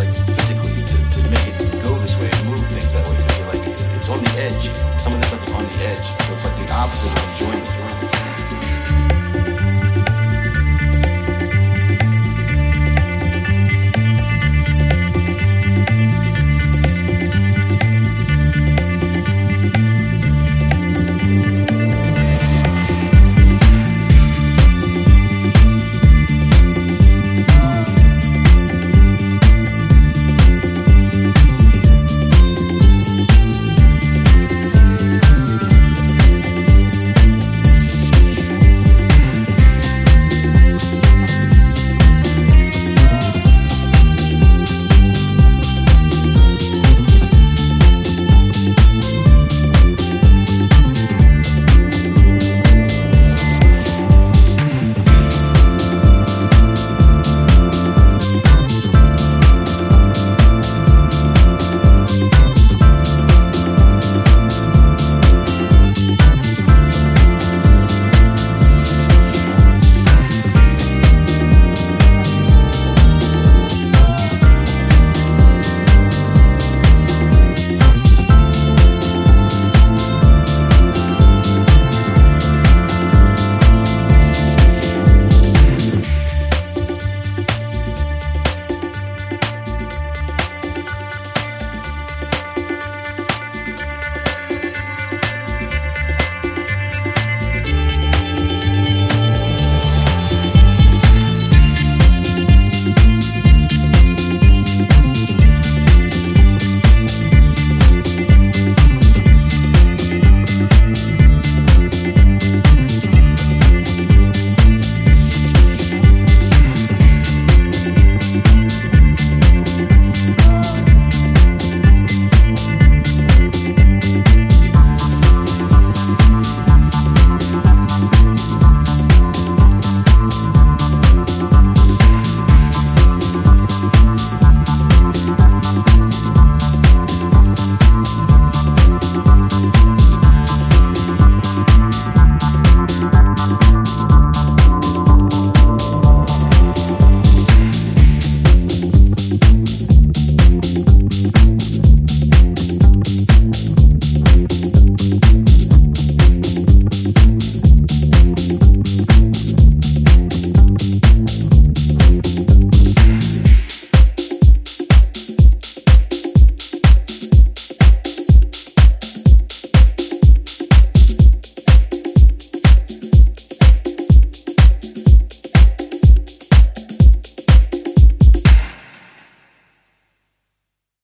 like physically to, to make it go this way and move things that way. Like it's on the edge. Some of the stuff is on the edge. So it's like the opposite of enjoying.